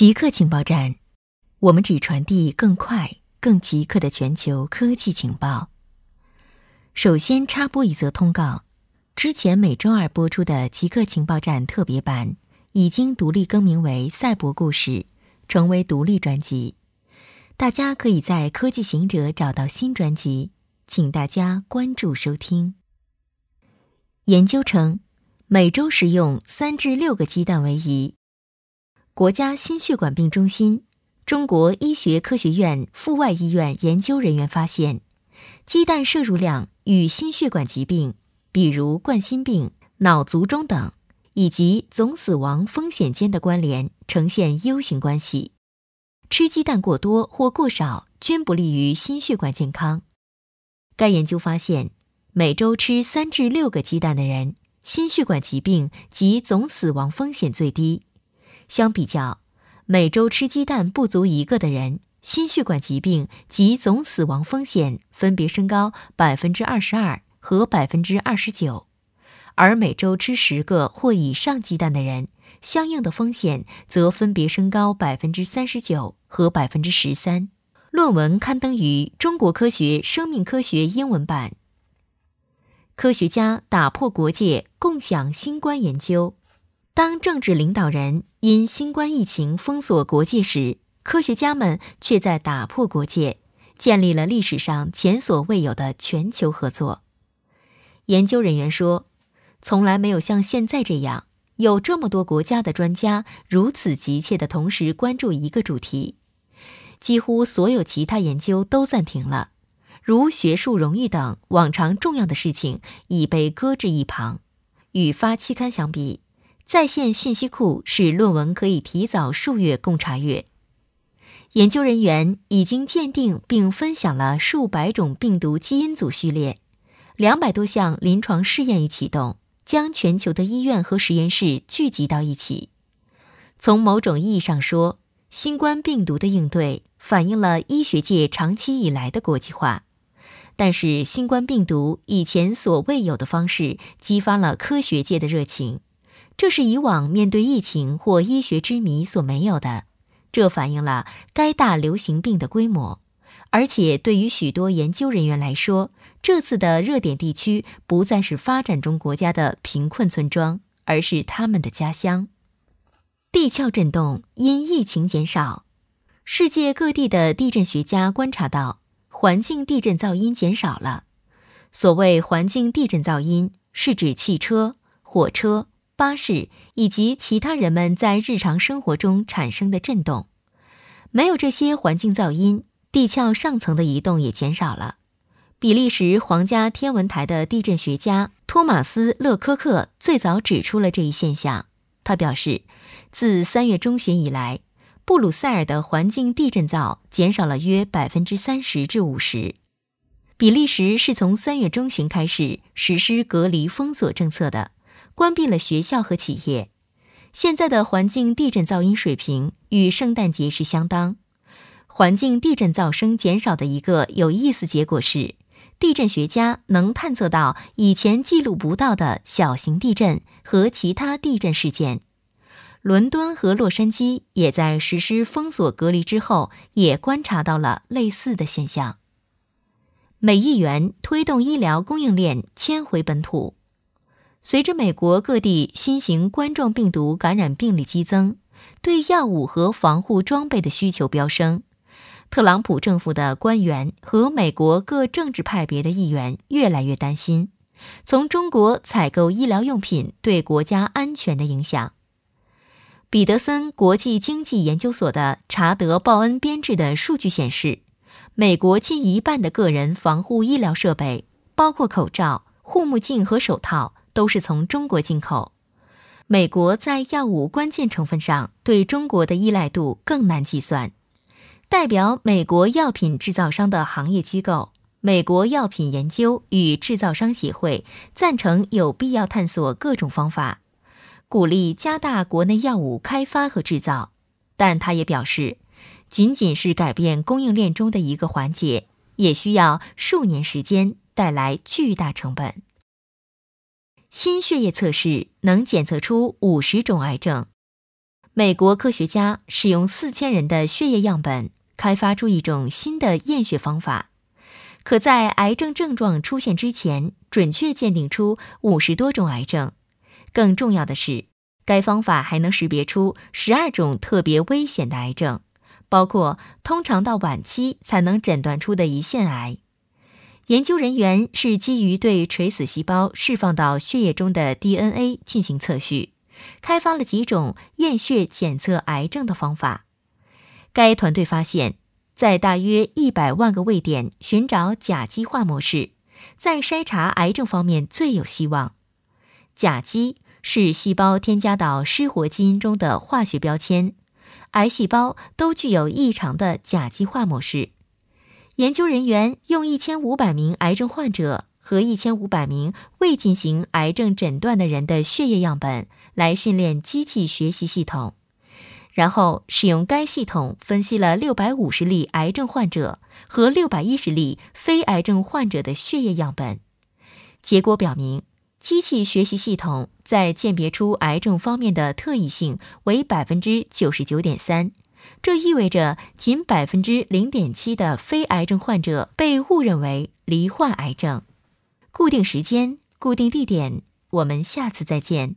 极客情报站，我们只传递更快、更极客的全球科技情报。首先插播一则通告：之前每周二播出的《极客情报站》特别版已经独立更名为《赛博故事》，成为独立专辑。大家可以在科技行者找到新专辑，请大家关注收听。研究称，每周食用三至六个鸡蛋为宜。国家心血管病中心、中国医学科学院阜外医院研究人员发现，鸡蛋摄入量与心血管疾病，比如冠心病、脑卒中等，以及总死亡风险间的关联呈现 U 型关系。吃鸡蛋过多或过少均不利于心血管健康。该研究发现，每周吃三至六个鸡蛋的人，心血管疾病及总死亡风险最低。相比较，每周吃鸡蛋不足一个的人，心血管疾病及总死亡风险分别升高百分之二十二和百分之二十九；而每周吃十个或以上鸡蛋的人，相应的风险则分别升高百分之三十九和百分之十三。论文刊登于《中国科学生命科学》英文版。科学家打破国界，共享新冠研究。当政治领导人因新冠疫情封锁国界时，科学家们却在打破国界，建立了历史上前所未有的全球合作。研究人员说：“从来没有像现在这样，有这么多国家的专家如此急切的同时关注一个主题。几乎所有其他研究都暂停了，如学术荣誉等往常重要的事情已被搁置一旁。与发期刊相比。”在线信息库使论文可以提早数月供查阅。研究人员已经鉴定并分享了数百种病毒基因组序列，两百多项临床试验已启动，将全球的医院和实验室聚集到一起。从某种意义上说，新冠病毒的应对反映了医学界长期以来的国际化。但是，新冠病毒以前所未有的方式激发了科学界的热情。这是以往面对疫情或医学之谜所没有的，这反映了该大流行病的规模，而且对于许多研究人员来说，这次的热点地区不再是发展中国家的贫困村庄，而是他们的家乡。地壳震动因疫情减少，世界各地的地震学家观察到，环境地震噪音减少了。所谓环境地震噪音，是指汽车、火车。巴士以及其他人们在日常生活中产生的震动，没有这些环境噪音，地壳上层的移动也减少了。比利时皇家天文台的地震学家托马斯·勒科克最早指出了这一现象。他表示，自三月中旬以来，布鲁塞尔的环境地震噪减少了约百分之三十至五十。比利时是从三月中旬开始实施隔离封锁政策的。关闭了学校和企业。现在的环境地震噪音水平与圣诞节时相当。环境地震噪声减少的一个有意思结果是，地震学家能探测到以前记录不到的小型地震和其他地震事件。伦敦和洛杉矶也在实施封锁隔离之后，也观察到了类似的现象。美议员推动医疗供应链迁回本土。随着美国各地新型冠状病毒感染病例激增，对药物和防护装备的需求飙升，特朗普政府的官员和美国各政治派别的议员越来越担心从中国采购医疗用品对国家安全的影响。彼得森国际经济研究所的查德·鲍恩编制的数据显示，美国近一半的个人防护医疗设备，包括口罩、护目镜和手套。都是从中国进口。美国在药物关键成分上对中国的依赖度更难计算。代表美国药品制造商的行业机构美国药品研究与制造商协会赞成有必要探索各种方法，鼓励加大国内药物开发和制造。但他也表示，仅仅是改变供应链中的一个环节，也需要数年时间，带来巨大成本。新血液测试能检测出五十种癌症。美国科学家使用四千人的血液样本，开发出一种新的验血方法，可在癌症症状出现之前，准确鉴定出五十多种癌症。更重要的是，该方法还能识别出十二种特别危险的癌症，包括通常到晚期才能诊断出的胰腺癌。研究人员是基于对垂死细胞释放到血液中的 DNA 进行测序，开发了几种验血检测癌症的方法。该团队发现，在大约一百万个位点寻找甲基化模式，在筛查癌症方面最有希望。甲基是细胞添加到失活基因中的化学标签，癌细胞都具有异常的甲基化模式。研究人员用一千五百名癌症患者和一千五百名未进行癌症诊断的人的血液样本来训练机器学习系统，然后使用该系统分析了六百五十例癌症患者和六百一十例非癌症患者的血液样本。结果表明，机器学习系统在鉴别出癌症方面的特异性为百分之九十九点三。这意味着，仅百分之零点七的非癌症患者被误认为罹患癌症。固定时间，固定地点，我们下次再见。